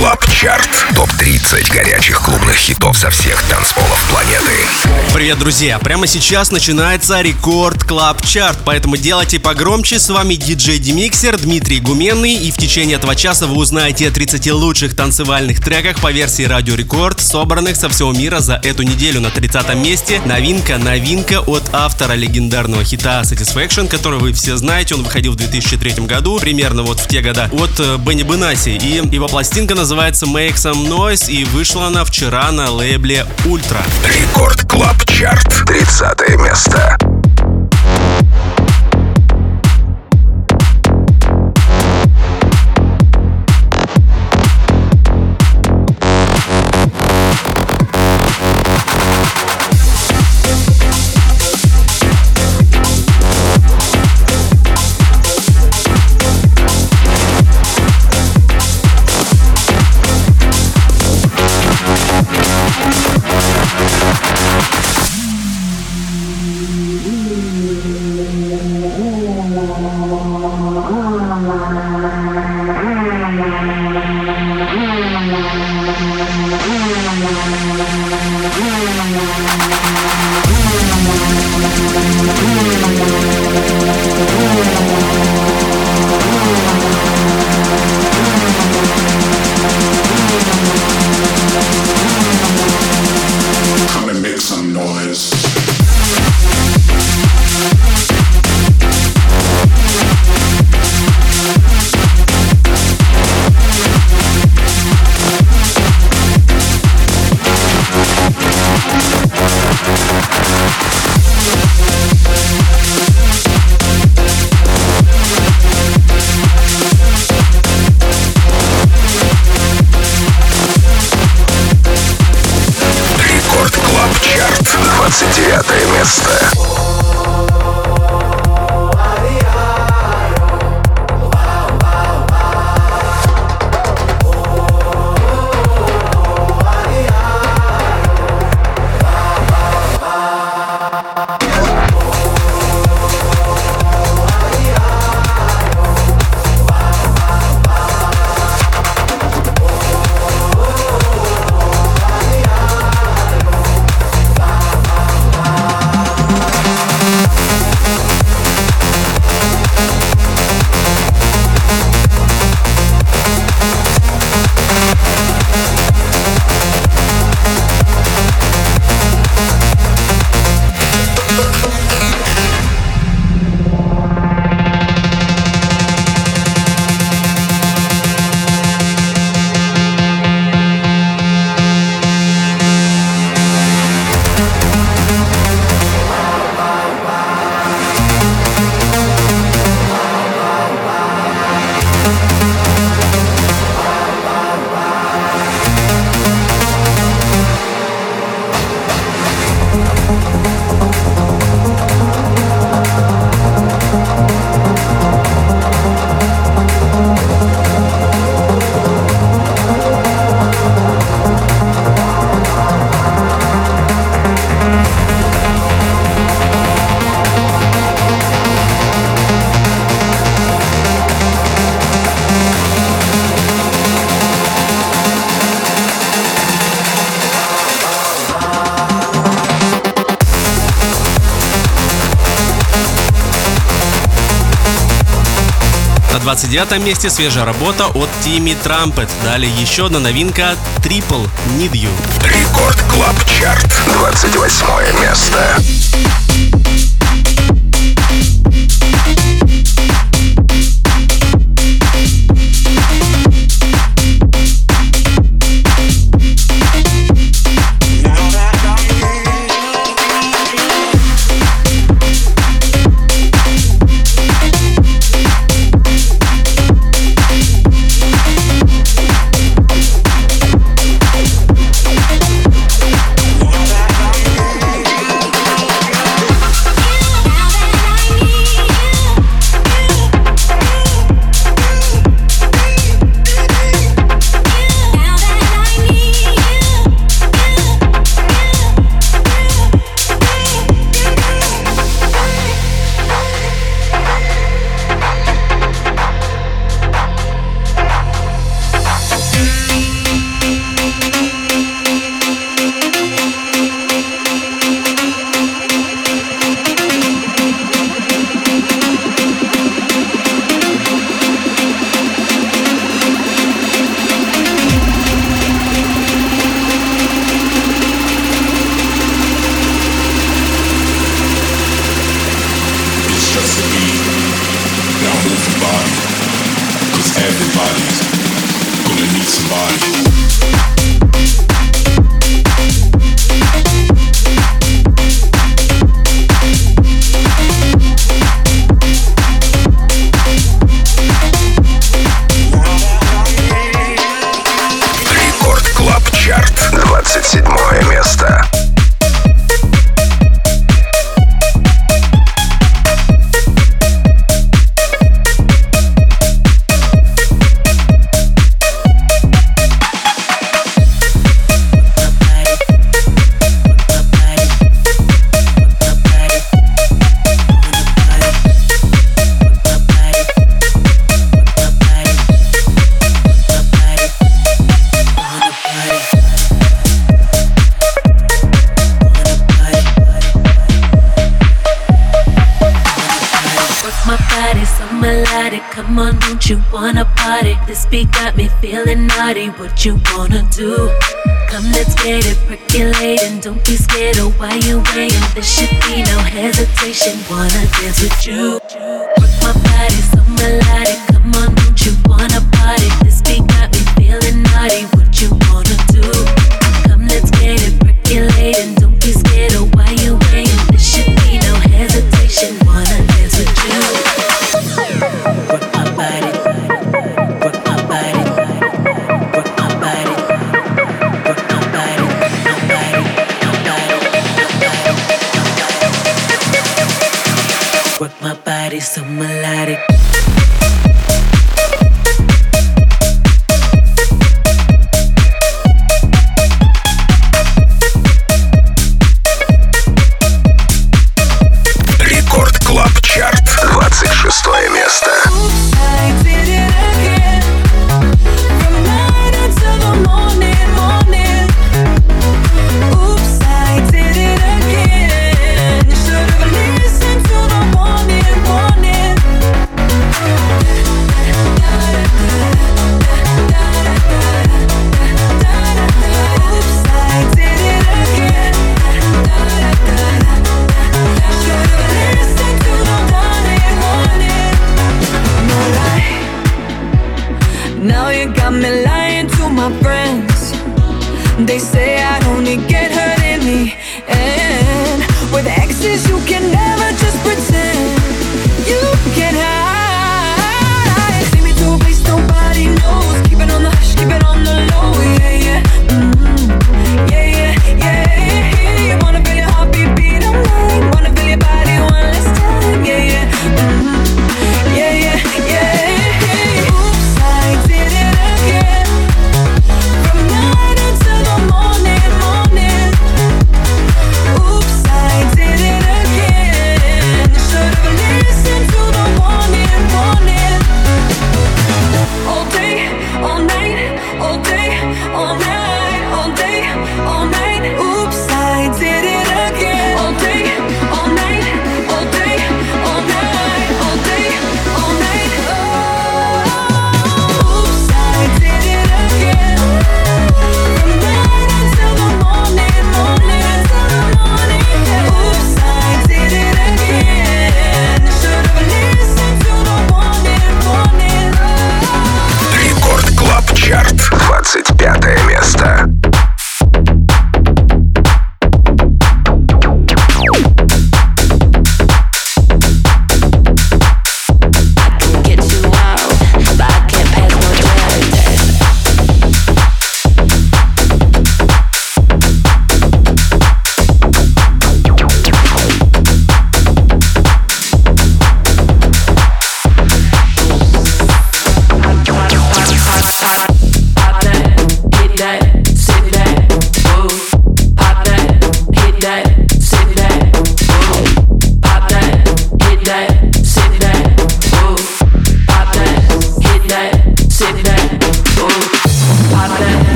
Club Chart. Топ-30 горячих клубных хитов со всех танцполов планеты. Привет, друзья! Прямо сейчас начинается Record Club Chart, поэтому делайте погромче. С вами диджей Демиксер Дмитрий Гуменный, и в течение этого часа вы узнаете о 30 лучших танцевальных треках по версии Радио Рекорд, собранных со всего мира за эту неделю. На 30 месте новинка, новинка от автора легендарного хита Satisfaction, который вы все знаете. Он выходил в 2003 году, примерно вот в те года, от э, Бенни Бенаси. И его пластинка называется Make Some Noise, и вышла она вчера на лейбле Ultra. Record Клаб Чарт. 30 место. 29 месте свежая работа от Timmy Trumpet. Далее еще одна новинка Triple Need You. Record Club Chart. 28 место. What you wanna do? Come, let's get it percolating. Don't be scared of why you're waiting. There should be no hesitation. Wanna dance with you? Work my body so. Come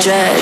Dress.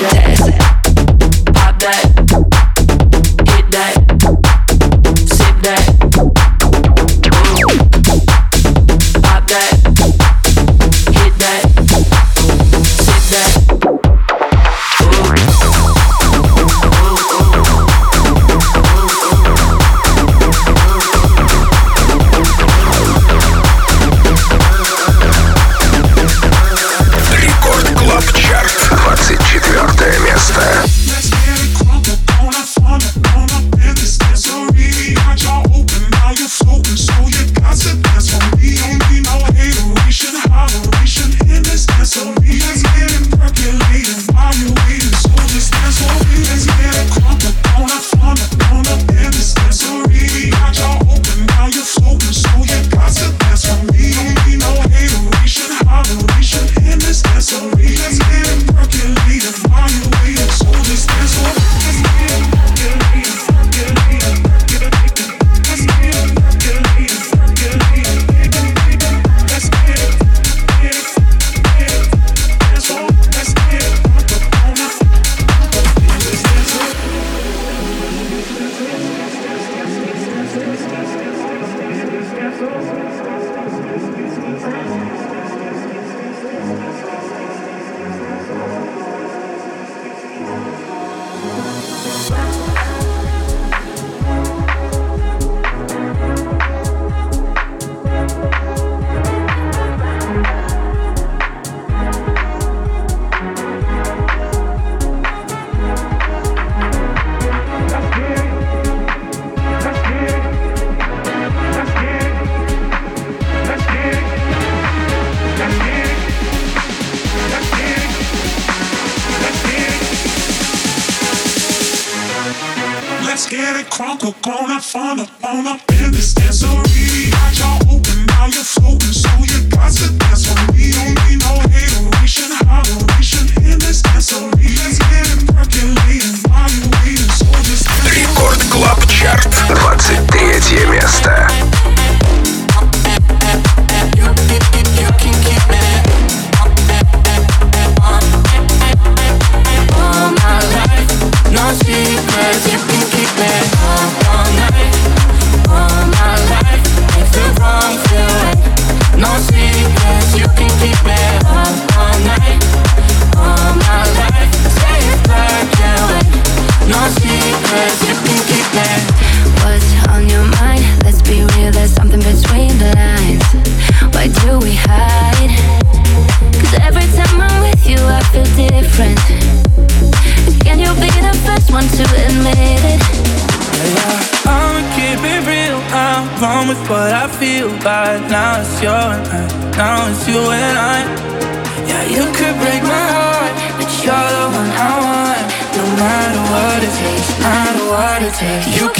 take you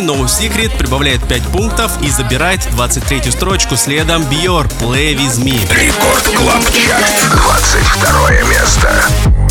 Secret прибавляет 5 пунктов и забирает 23-ю строчку следом Бьор Play With Me. Record Club Чарт, 22 место.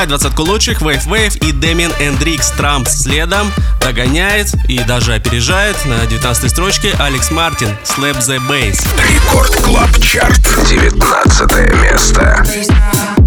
Открывает двадцатку лучших Wave Wave и Damien N-Drix Trumps. Следом догоняет и даже опережает на 19 строчке Alex Martin Slap the Bass. Рекорд Клаб Чарт. 19 место.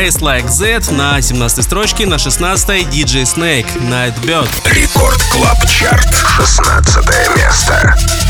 Taste Like Z на 17 строчке, на 16 DJ Snake Nightbird. Рекорд Клаб Чарт, 16 место.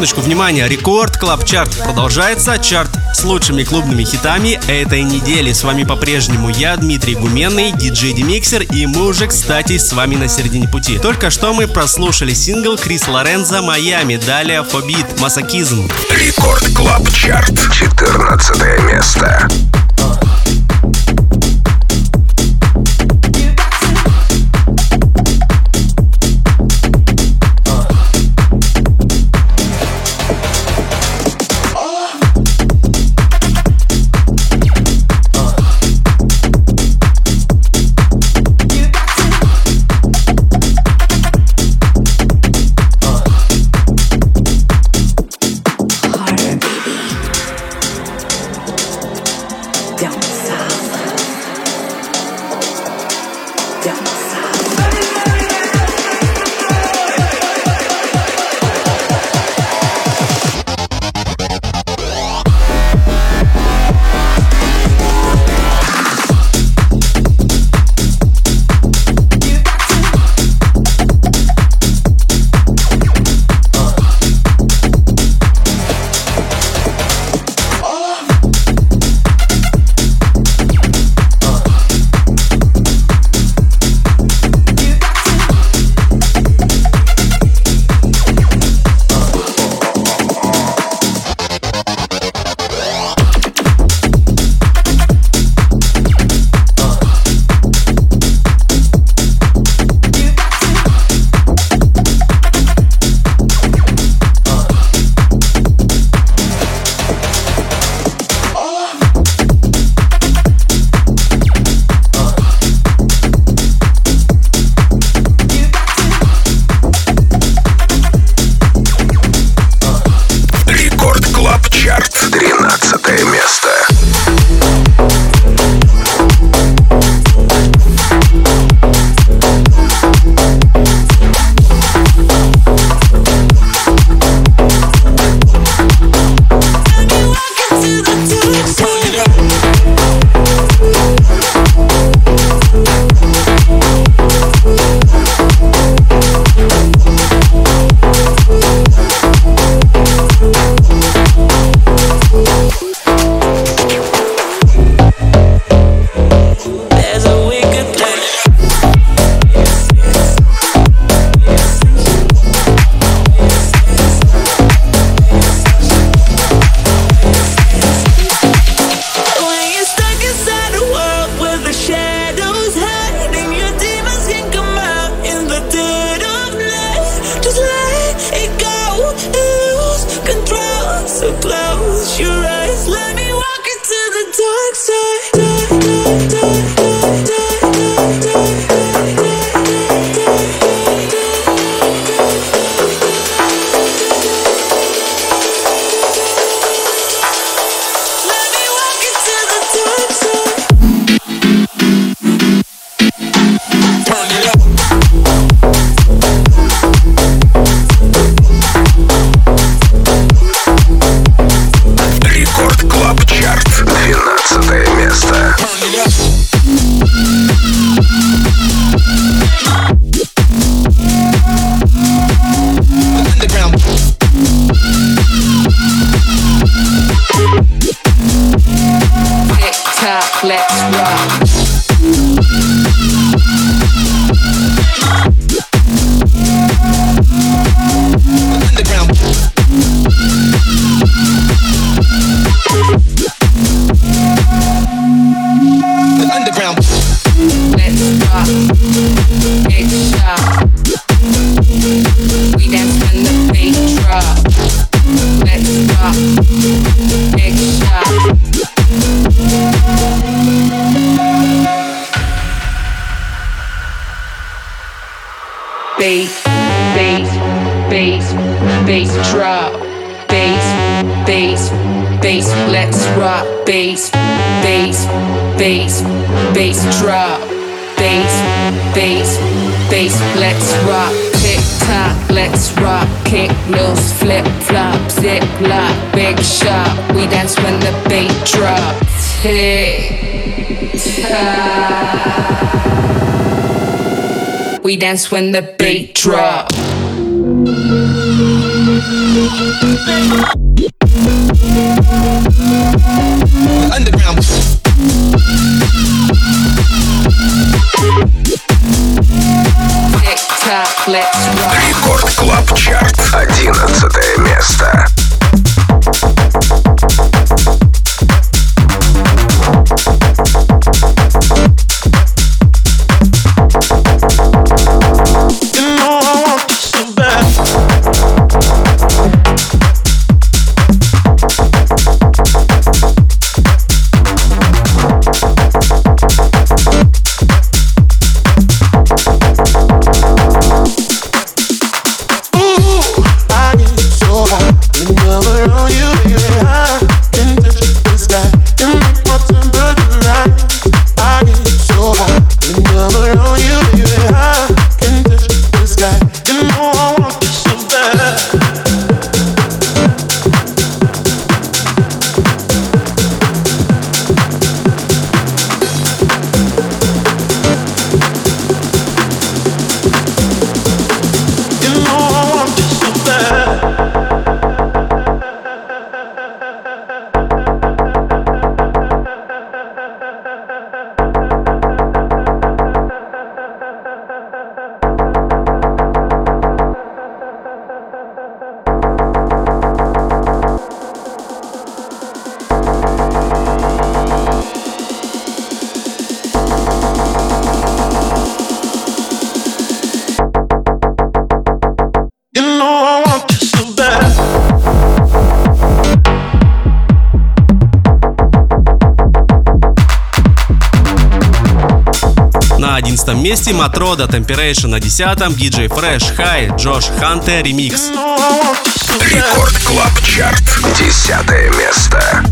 Секундочку, внимание, Record Club Chart продолжается. Чарт с лучшими клубными хитами этой недели. С вами по-прежнему я, Дмитрий Гуменный, диджей Демиксер, и мы уже, кстати, с вами на середине пути. Только что мы прослушали сингл Chris Lorenzo «Майами», далее «Фобит», «Masochism». Record Club Chart, 14 место. We dance when the beat drop. Underground. Рекорд Клаб Чарт. Одиннадцатое место. Месте Matroda Temptation на десятом, DJ Fresh High, Josh Hunter ремикс. Record Club Chart, десятое место.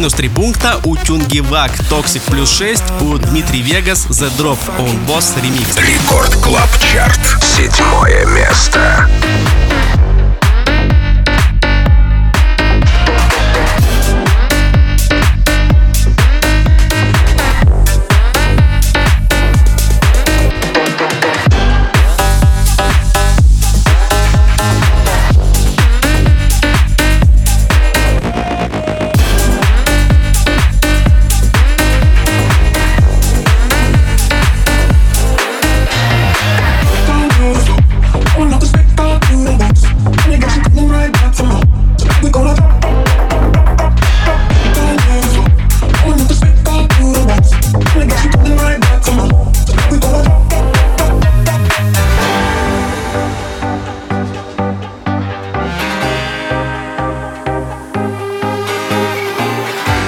Минус 3 пункта у Tungevaag, Toxic плюс 6 у Dimitri Vegas, The Drop On Boss Remix. Record Club Chart. Седьмое место.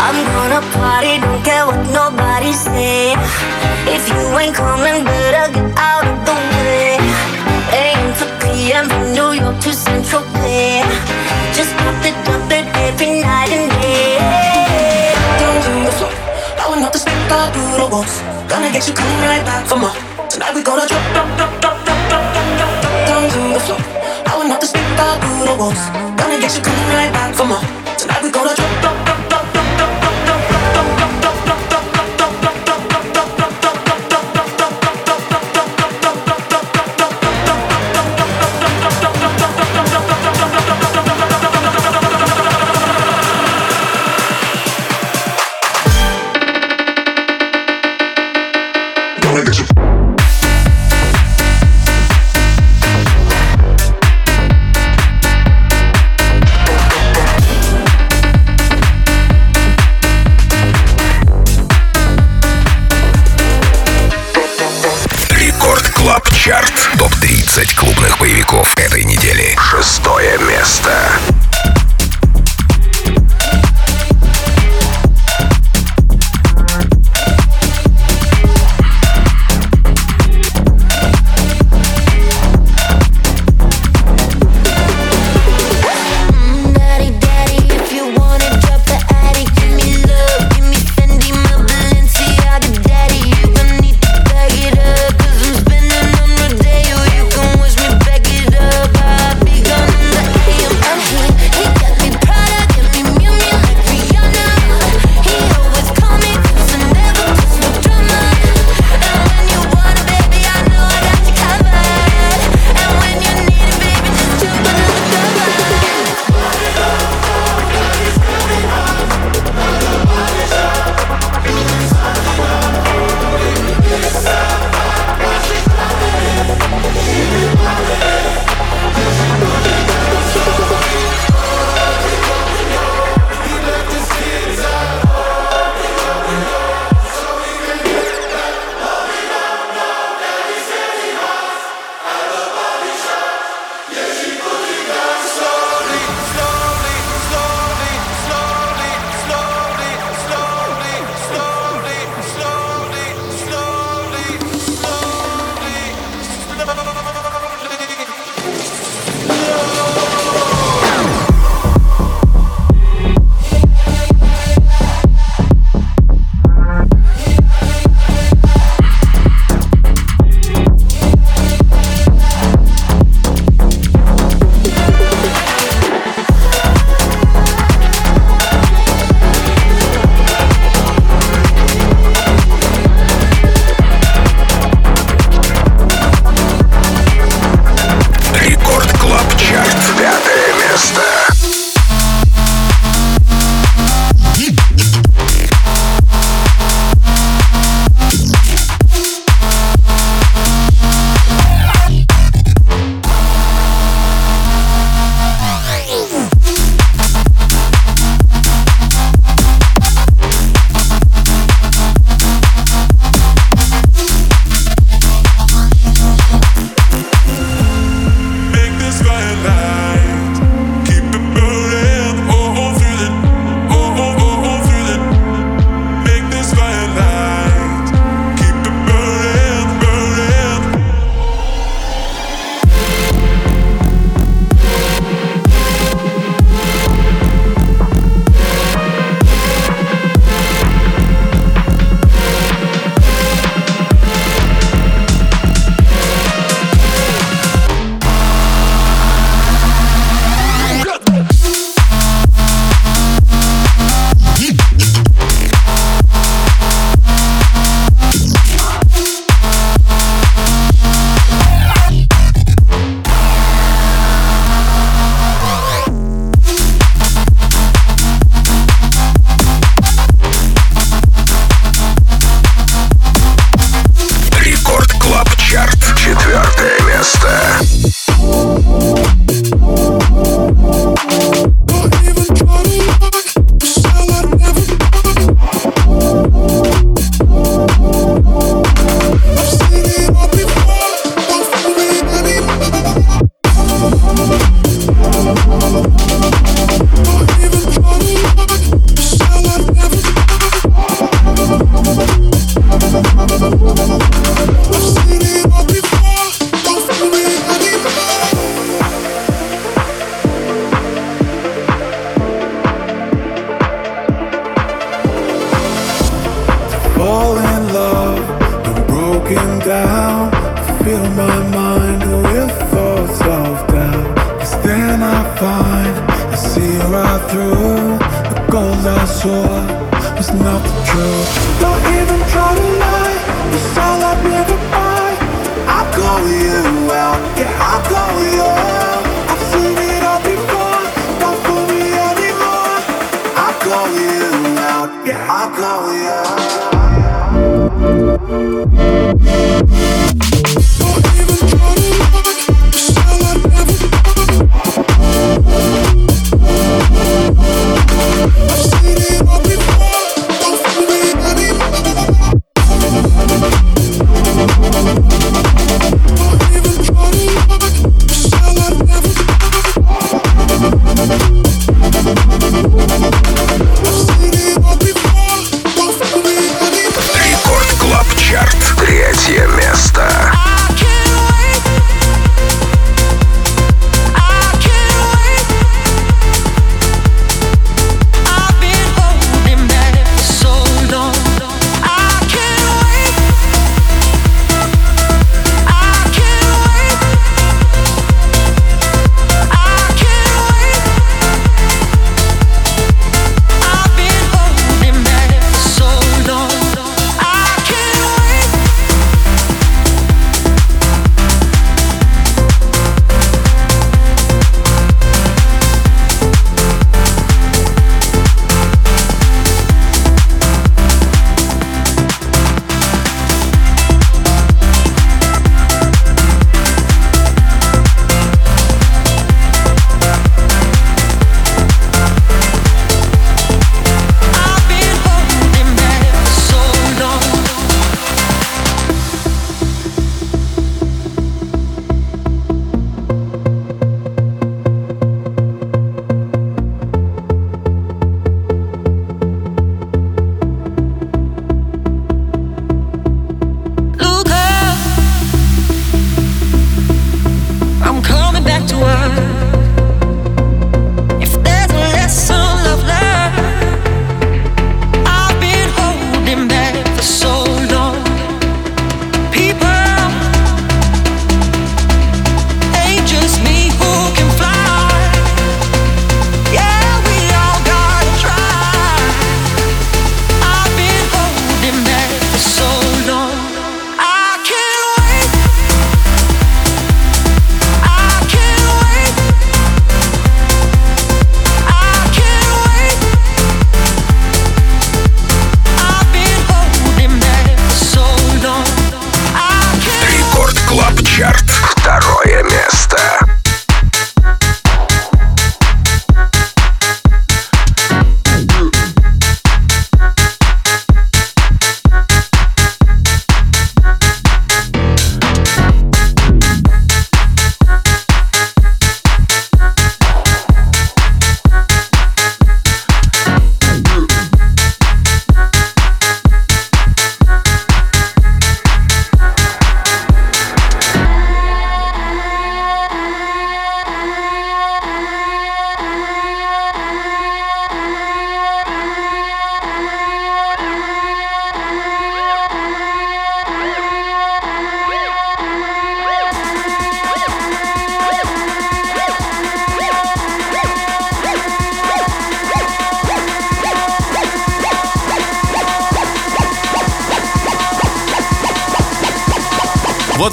I'm gonna party, don't care what nobody say. If you ain't coming, better get out of the way. AM to PM from New York to Central Bay. Just pop the pop it every night and day. Doing the floor, blowing up the spec, I do the walks. Gonna get you coming right back for more. Tonight we gonna drop, drop, drop, drop, drop, drop, drop, drop. Down to the floor, blowing up the spec, I do the walks. Gonna get you coming right back for more. Tonight we gonna drop, drop.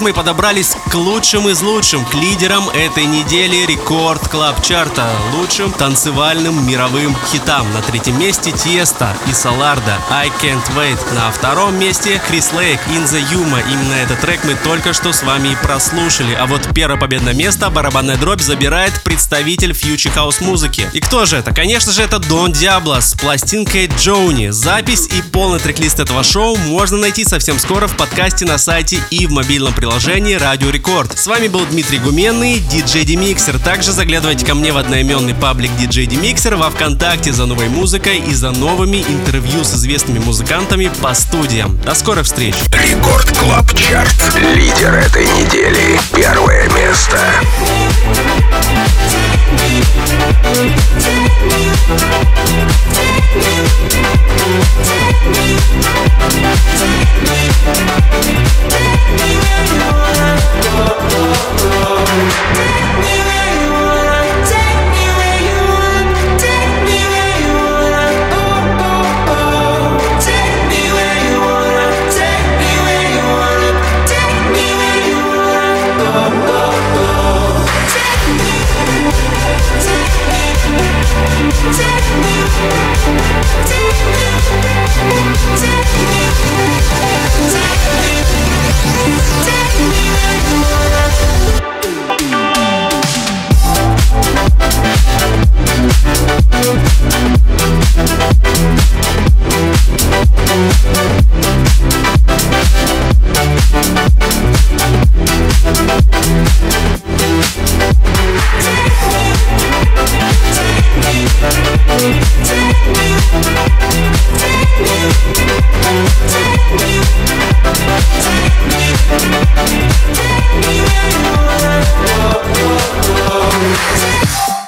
Мы подобрались к лучшим из лучшим, к лидерам этой недели Record Club чарта, лучшим танцевальным мировым хитам. На третьем месте Tiësto и Solardo I Can't Wait. На втором месте Chris Lake In The Yuma. Именно этот трек мы только что с вами и прослушали. А вот первое победное место барабанная дробь забирает представитель фьючи хаус музыки. И кто же это? Конечно же это Don Diablo с пластинкой Джоуни. Запись и полный трек-лист этого шоу можно найти совсем скоро в подкасте на сайте и в мобильном приложении продолжение Радио Рекорд. С вами был Дмитрий Гуменный, диджей Демиксер. Также заглядывайте ко мне в одноименный паблик диджей Демиксер во Вконтакте за новой музыкой и за новыми интервью с известными музыкантами по студиям. До скорых встреч! Record Club Chart. Лидер этой недели. Первое место. Take me, take me, take me. Take me, take me, take me. Take me be right.